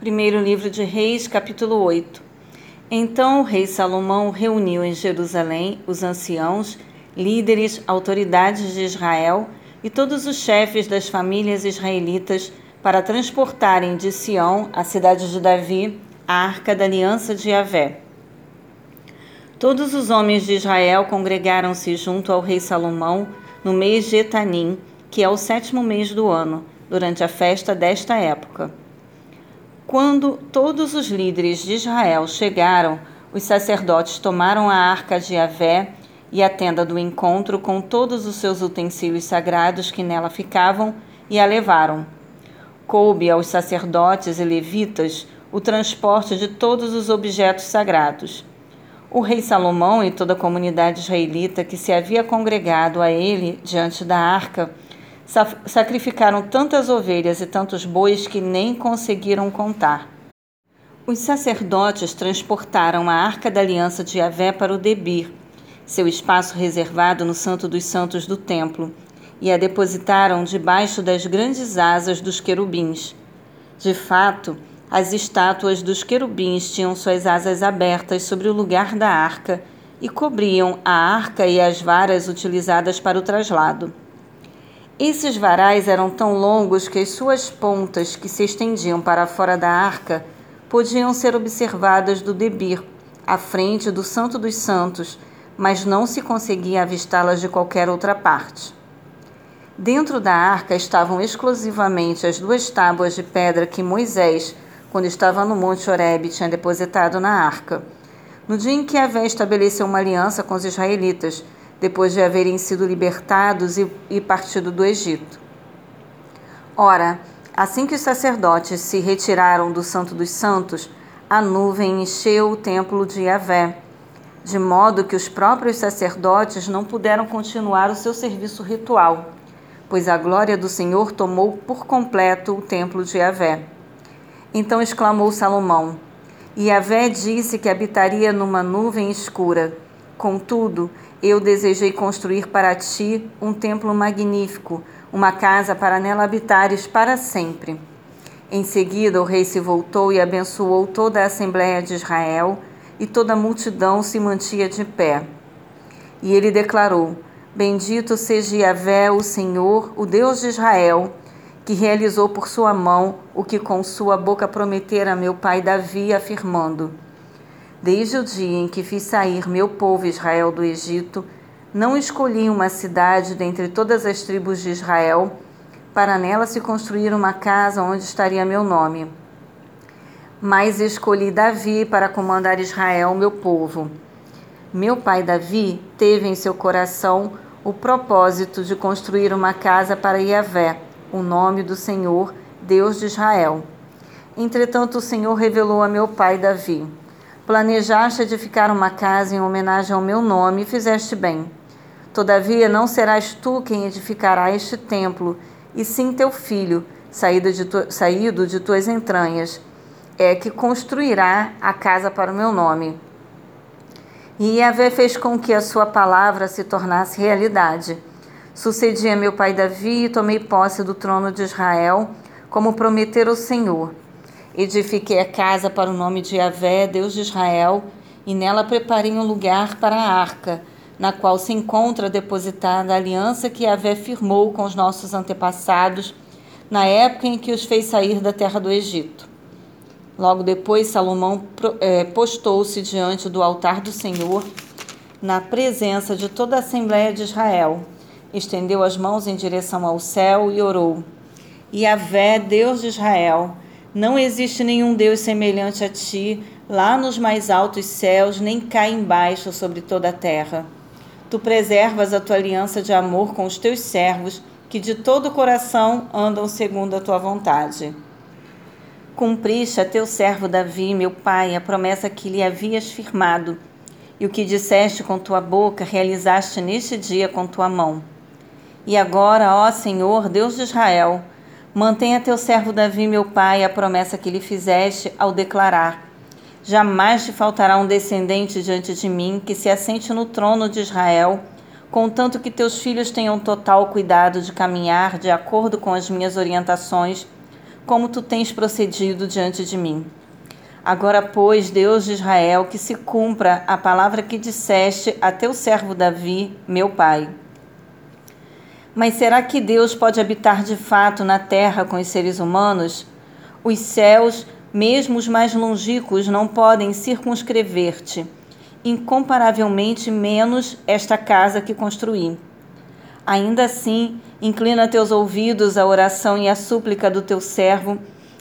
Primeiro livro de Reis, capítulo 8. Então o rei Salomão reuniu em Jerusalém os anciãos, líderes, autoridades de Israel e todos os chefes das famílias israelitas para transportarem de Sião, a cidade de Davi, a arca da aliança de Yahvé. Todos os homens de Israel congregaram-se junto ao rei Salomão no mês de Etanim, que é o sétimo mês do ano, durante a festa desta época. Quando todos os líderes de Israel chegaram, os sacerdotes tomaram a arca de Yahvé e a tenda do encontro com todos os seus utensílios sagrados que nela ficavam e a levaram. Coube aos sacerdotes e levitas o transporte de todos os objetos sagrados. O rei Salomão e toda a comunidade israelita que se havia congregado a ele diante da arca sacrificaram tantas ovelhas e tantos bois que nem conseguiram contar. Os sacerdotes transportaram a arca da aliança de Yahvé para o Debir, seu espaço reservado no Santo dos Santos do templo, e a depositaram debaixo das grandes asas dos querubins. De fato, as estátuas dos querubins tinham suas asas abertas sobre o lugar da arca e cobriam a arca e as varas utilizadas para o traslado. Esses varais eram tão longos que as suas pontas, que se estendiam para fora da arca, podiam ser observadas do debir, à frente do Santo dos Santos, mas não se conseguia avistá-las de qualquer outra parte. Dentro da arca estavam exclusivamente as duas tábuas de pedra que Moisés, quando estava no Monte Horebe, tinha depositado na arca. No dia em que Avé estabeleceu uma aliança com os israelitas, depois de haverem sido libertados e, e partido do Egito. Ora, assim que os sacerdotes se retiraram do Santo dos Santos, a nuvem encheu o templo de Yahvé, de modo que os próprios sacerdotes não puderam continuar o seu serviço ritual, pois a glória do Senhor tomou por completo o templo de Yahvé. Então exclamou Salomão: Yahvé disse que habitaria numa nuvem escura. Contudo, eu desejei construir para ti um templo magnífico, uma casa para nela habitares para sempre. Em seguida, o rei se voltou e abençoou toda a Assembleia de Israel, e toda a multidão se mantinha de pé. E ele declarou: Bendito seja Yahvé, o Senhor, o Deus de Israel, que realizou por sua mão o que com sua boca prometera a meu pai Davi, afirmando: Desde o dia em que fiz sair meu povo Israel do Egito, não escolhi uma cidade dentre todas as tribos de Israel, para nela se construir uma casa onde estaria meu nome. Mas escolhi Davi para comandar Israel, meu povo. Meu pai Davi teve em seu coração o propósito de construir uma casa para Yahvé, o nome do Senhor, Deus de Israel. Entretanto, o Senhor revelou a meu pai Davi Planejaste edificar uma casa em homenagem ao meu nome e fizeste bem. Todavia, não serás tu quem edificará este templo, e sim teu filho, saído de, tu, saído de tuas entranhas, é que construirá a casa para o meu nome. E Yahvé fez com que a sua palavra se tornasse realidade. Sucedi a meu pai Davi e tomei posse do trono de Israel, como prometera o Senhor. Edifiquei a casa para o nome de Yahvé, Deus de Israel, e nela preparei um lugar para a arca, na qual se encontra depositada a aliança que Yahvé firmou com os nossos antepassados na época em que os fez sair da terra do Egito. Logo depois, Salomão é, postou-se diante do altar do Senhor, na presença de toda a Assembleia de Israel. Estendeu as mãos em direção ao céu e orou: Yahvé, Deus de Israel, não existe nenhum Deus semelhante a ti, lá nos mais altos céus, nem cá embaixo sobre toda a terra. Tu preservas a tua aliança de amor com os teus servos, que de todo o coração andam segundo a tua vontade. Cumpriste a teu servo Davi, meu pai, a promessa que lhe havias firmado, e o que disseste com tua boca realizaste neste dia com tua mão. E agora, ó Senhor, Deus de Israel, Mantenha teu servo Davi, meu pai, a promessa que lhe fizeste ao declarar: Jamais te faltará um descendente diante de mim que se assente no trono de Israel, contanto que teus filhos tenham total cuidado de caminhar de acordo com as minhas orientações, como tu tens procedido diante de mim. Agora, pois, Deus de Israel, que se cumpra a palavra que disseste a teu servo Davi, meu pai. Mas será que Deus pode habitar de fato na terra com os seres humanos? Os céus, mesmo os mais longínquos, não podem circunscrever-te, incomparavelmente menos esta casa que construí. Ainda assim, inclina teus ouvidos à oração e à súplica do teu servo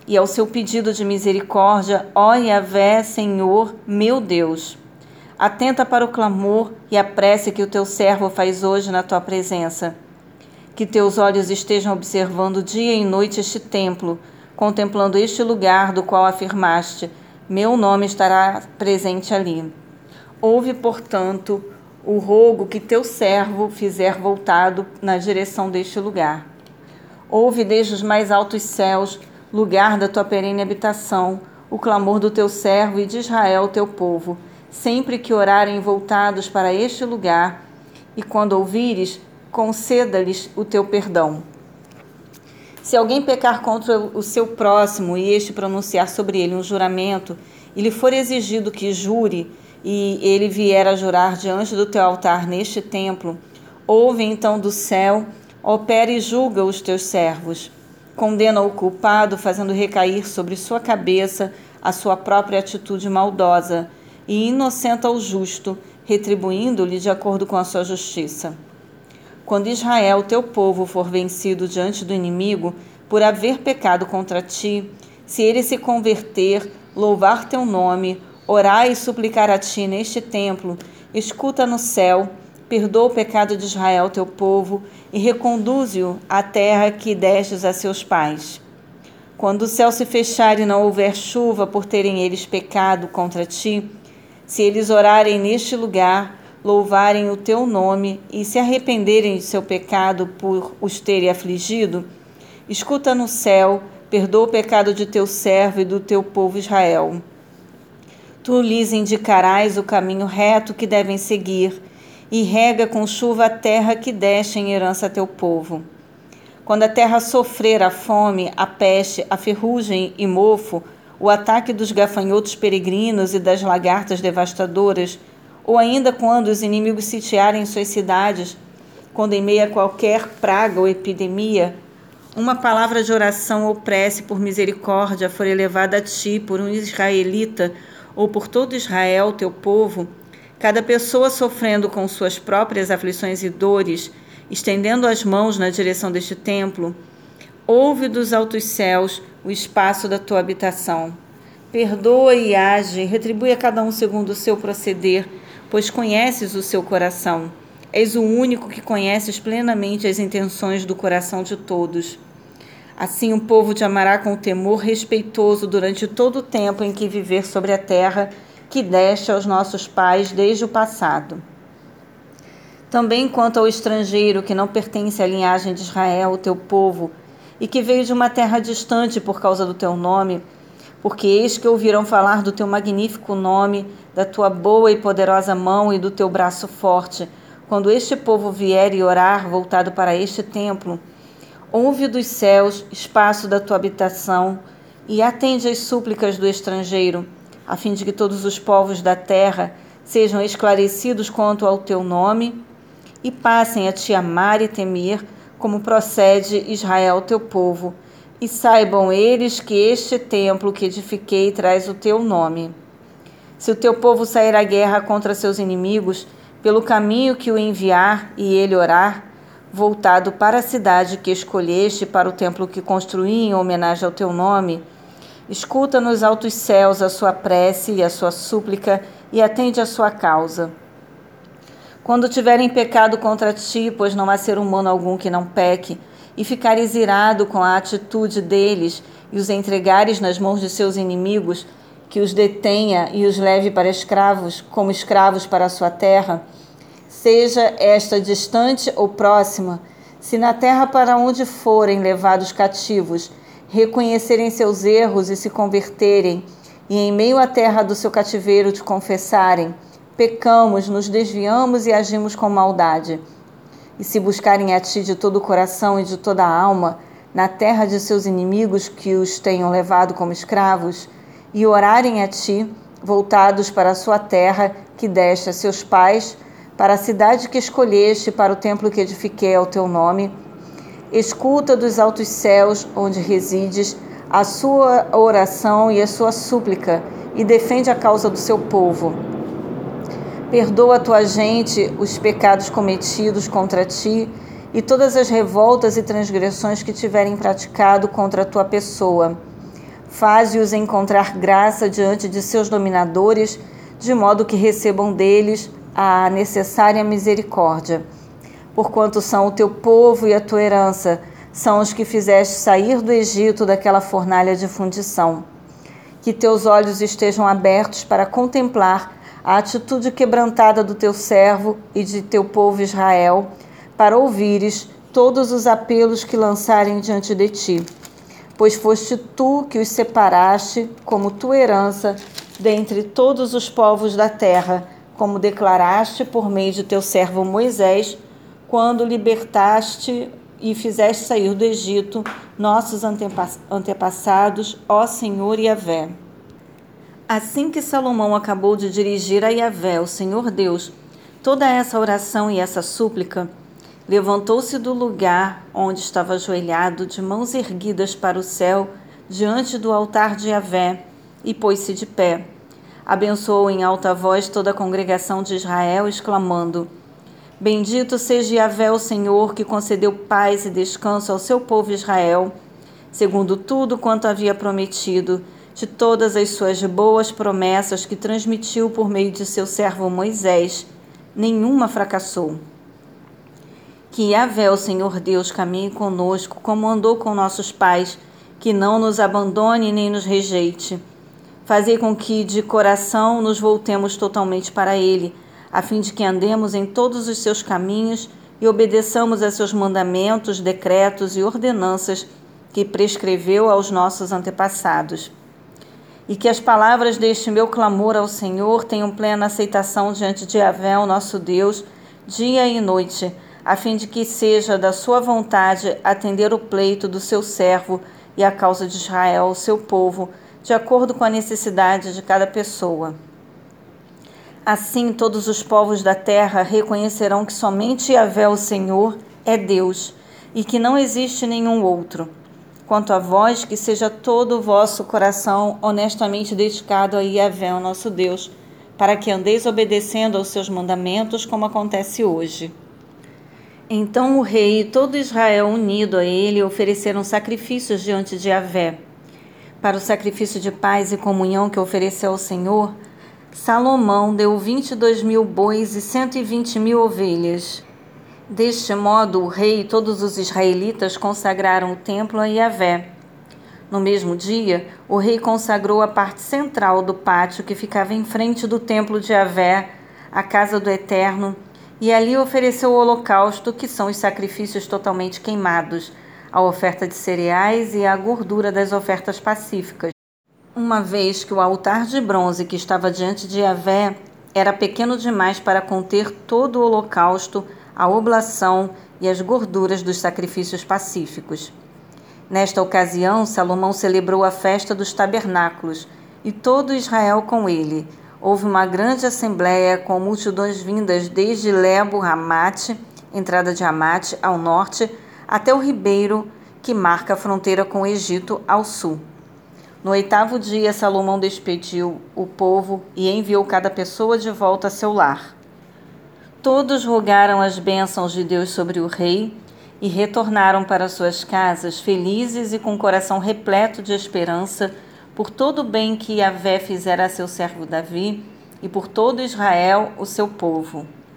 e ao seu pedido de misericórdia, ó Yahvé, Senhor, meu Deus. Atenta para o clamor e a prece que o teu servo faz hoje na tua presença. Que teus olhos estejam observando dia e noite este templo, contemplando este lugar do qual afirmaste: Meu nome estará presente ali. Ouve, portanto, o rogo que teu servo fizer voltado na direção deste lugar. Ouve desde os mais altos céus lugar da tua perene habitação, o clamor do teu servo e de Israel, teu povo, sempre que orarem voltados para este lugar, e quando ouvires, conceda-lhes o teu perdão. Se alguém pecar contra o seu próximo e este pronunciar sobre ele um juramento, e lhe for exigido que jure, e ele vier a jurar diante do teu altar neste templo, ouve então do céu, opera e julga os teus servos condena o culpado, fazendo recair sobre sua cabeça a sua própria atitude maldosa, e inocenta o justo, retribuindo-lhe de acordo com a sua justiça. Quando Israel, teu povo, for vencido diante do inimigo por haver pecado contra ti, se ele se converter, louvar teu nome, orar e suplicar a ti neste templo, escuta no céu perdoa o pecado de Israel, teu povo, e reconduze-o à terra que destes a seus pais. Quando o céu se fechar e não houver chuva por terem eles pecado contra ti, se eles orarem neste lugar, louvarem o teu nome e se arrependerem de seu pecado por os terem afligido, escuta no céu, perdoa o pecado de teu servo e do teu povo Israel. Tu lhes indicarás o caminho reto que devem seguir e rega com chuva a terra que deste em herança a teu povo. Quando a terra sofrer a fome, a peste, a ferrugem e mofo, o ataque dos gafanhotos peregrinos e das lagartas devastadoras, ou ainda quando os inimigos sitiarem suas cidades, quando em meio a qualquer praga ou epidemia, uma palavra de oração ou prece por misericórdia for elevada a ti por um israelita ou por todo Israel, teu povo, Cada pessoa sofrendo com suas próprias aflições e dores, estendendo as mãos na direção deste templo, ouve dos altos céus o espaço da tua habitação. Perdoa e age, retribui a cada um segundo o seu proceder, pois conheces o seu coração. És o único que conheces plenamente as intenções do coração de todos. Assim o povo te amará com temor respeitoso durante todo o tempo em que viver sobre a terra que deste aos nossos pais desde o passado. Também quanto ao estrangeiro que não pertence à linhagem de Israel, o teu povo, e que veio de uma terra distante por causa do teu nome, porque eis que ouvirão falar do teu magnífico nome, da tua boa e poderosa mão e do teu braço forte, quando este povo vier e orar voltado para este templo. Ouve dos céus, espaço da tua habitação, e atende às súplicas do estrangeiro a fim de que todos os povos da terra sejam esclarecidos quanto ao teu nome e passem a te amar e temer, como procede Israel, teu povo, e saibam eles que este templo que edifiquei traz o teu nome. Se o teu povo sair à guerra contra seus inimigos, pelo caminho que o enviar e ele orar, voltado para a cidade que escolheste, para o templo que construí em homenagem ao teu nome, Escuta nos altos céus a sua prece e a sua súplica e atende a sua causa. Quando tiverem pecado contra ti, pois não há ser humano algum que não peque, e ficares irado com a atitude deles e os entregares nas mãos de seus inimigos, que os detenha e os leve para escravos, como escravos para a sua terra, seja esta distante ou próxima, se na terra para onde forem levados cativos, reconhecerem seus erros e se converterem, e em meio à terra do seu cativeiro te confessarem: pecamos, nos desviamos e agimos com maldade. E se buscarem a ti de todo o coração e de toda a alma, na terra de seus inimigos que os tenham levado como escravos, e orarem a ti, voltados para a sua terra que deste a seus pais, para a cidade que escolheste, para o templo que edifiquei ao teu nome, escuta dos altos céus onde resides a sua oração e a sua súplica e defende a causa do seu povo. Perdoa a tua gente os pecados cometidos contra ti e todas as revoltas e transgressões que tiverem praticado contra a tua pessoa. Faze-os encontrar graça diante de seus dominadores, de modo que recebam deles a necessária misericórdia. Porquanto são o teu povo e a tua herança, são os que fizeste sair do Egito daquela fornalha de fundição. Que teus olhos estejam abertos para contemplar a atitude quebrantada do teu servo e de teu povo Israel para ouvires todos os apelos que lançarem diante de ti. Pois foste tu que os separaste como tua herança dentre todos os povos da terra, como declaraste por meio de teu servo Moisés, quando libertaste e fizeste sair do Egito nossos antepassados, ó Senhor Yahvé. Assim que Salomão acabou de dirigir a Yahvé, o Senhor Deus, toda essa oração e essa súplica, Levantou-se do lugar onde estava ajoelhado, de mãos erguidas para o céu, diante do altar de Yahvé, e pôs-se de pé. Abençoou em alta voz toda a congregação de Israel, exclamando: Bendito seja Yahvé, o Senhor, que concedeu paz e descanso ao seu povo Israel, segundo tudo quanto havia prometido, de todas as suas boas promessas que transmitiu por meio de seu servo Moisés, nenhuma fracassou. Que Yahvé, o Senhor Deus, caminhe conosco, como andou com nossos pais, que não nos abandone nem nos rejeite. Fazei com que de coração nos voltemos totalmente para Ele, a fim de que andemos em todos os seus caminhos e obedeçamos a seus mandamentos, decretos e ordenanças que prescreveu aos nossos antepassados. E que as palavras deste meu clamor ao Senhor tenham plena aceitação diante de Yahvé, o nosso Deus, dia e noite a fim de que seja da sua vontade atender o pleito do seu servo e a causa de Israel, o seu povo, de acordo com a necessidade de cada pessoa. Assim, todos os povos da terra reconhecerão que somente Yahvé, o Senhor, é Deus e que não existe nenhum outro. Quanto a vós, que seja todo o vosso coração honestamente dedicado a Yahvé, o nosso Deus, para que andeis obedecendo aos seus mandamentos, como acontece hoje. Então o rei e todo Israel unido a ele ofereceram sacrifícios diante de Yahvé. Para o sacrifício de paz e comunhão que ofereceu ao Senhor, Salomão deu 22 mil bois e 120 mil ovelhas. Deste modo, o rei e todos os israelitas consagraram o templo a Yahvé. No mesmo dia, o rei consagrou a parte central do pátio que ficava em frente do templo de Yahvé, a casa do Eterno, e ali ofereceu o holocausto, que são os sacrifícios totalmente queimados, a oferta de cereais e a gordura das ofertas pacíficas. Uma vez que o altar de bronze que estava diante de Yahvé era pequeno demais para conter todo o holocausto, a oblação e as gorduras dos sacrifícios pacíficos. Nesta ocasião, Salomão celebrou a festa dos tabernáculos, e todo Israel com ele, houve uma grande assembleia com multidões vindas desde Lebo Ramate, entrada de Ramate, ao norte, até o ribeiro que marca a fronteira com o Egito ao sul. No oitavo dia, Salomão despediu o povo e enviou cada pessoa de volta a seu lar. Todos rogaram as bênçãos de Deus sobre o rei e retornaram para suas casas felizes e com o coração repleto de esperança por todo o bem que Yahvé fizera a seu servo Davi e por todo Israel, o seu povo.